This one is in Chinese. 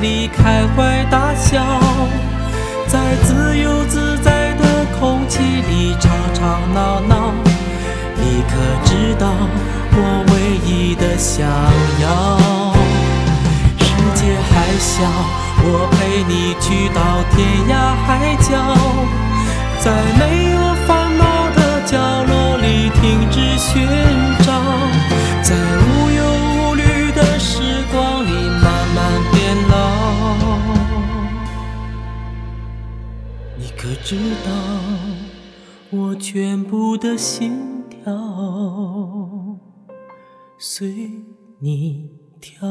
里开怀大笑，在自由自在的空气里吵吵闹闹。你可知道我唯一的想要？世界还小，我陪你去到天涯海角。在没有直到我全部的心跳随你跳？